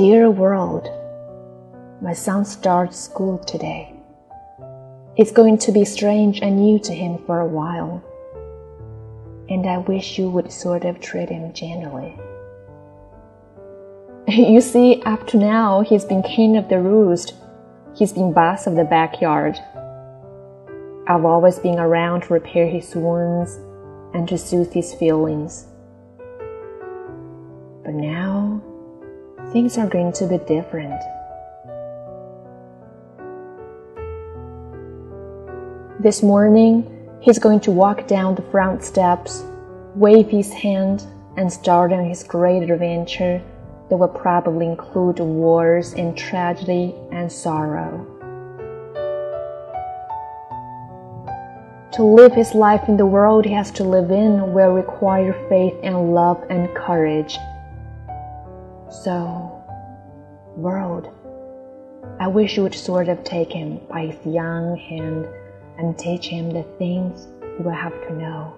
Dear world, my son starts school today. It's going to be strange and new to him for a while, and I wish you would sort of treat him gently. You see, up to now, he's been king of the roost. He's been boss of the backyard. I've always been around to repair his wounds and to soothe his feelings. But now, things are going to be different. This morning, he's going to walk down the front steps, wave his hand, and start on his great adventure that will probably include wars and tragedy and sorrow. To live his life in the world he has to live in will require faith and love and courage. So, world, I wish you would sort of take him by his young hand and teach him the things he will have to know.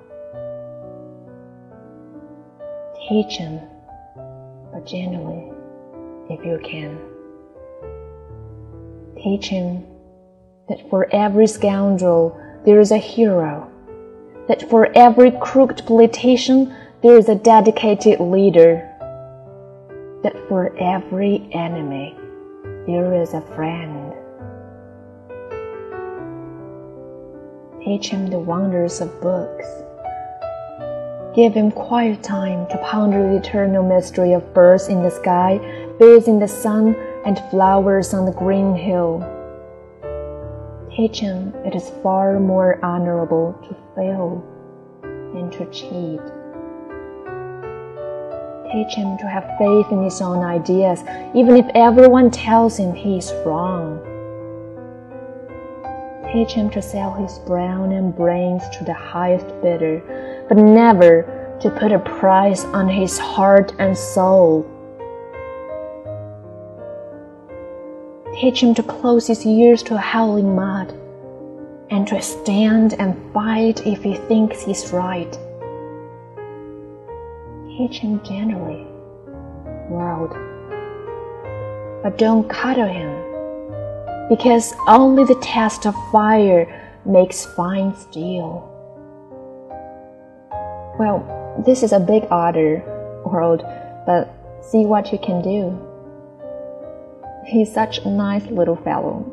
Teach him, but gently, if you can. Teach him that for every scoundrel there is a hero, that for every crooked politician there is a dedicated leader, that for every enemy there is a friend. Teach him the wonders of books. Give him quiet time to ponder the eternal mystery of birds in the sky, bees in the sun, and flowers on the green hill Teach him it is far more honorable to fail than to cheat. Teach him to have faith in his own ideas, even if everyone tells him he is wrong. Teach him to sell his brawn and brains to the highest bidder, but never to put a price on his heart and soul. Teach him to close his ears to howling mud and to stand and fight if he thinks he's right. Him gently, world, but don't cuddle him, because only the test of fire makes fine steel. Well, this is a big order, world, but see what you can do. He's such a nice little fellow.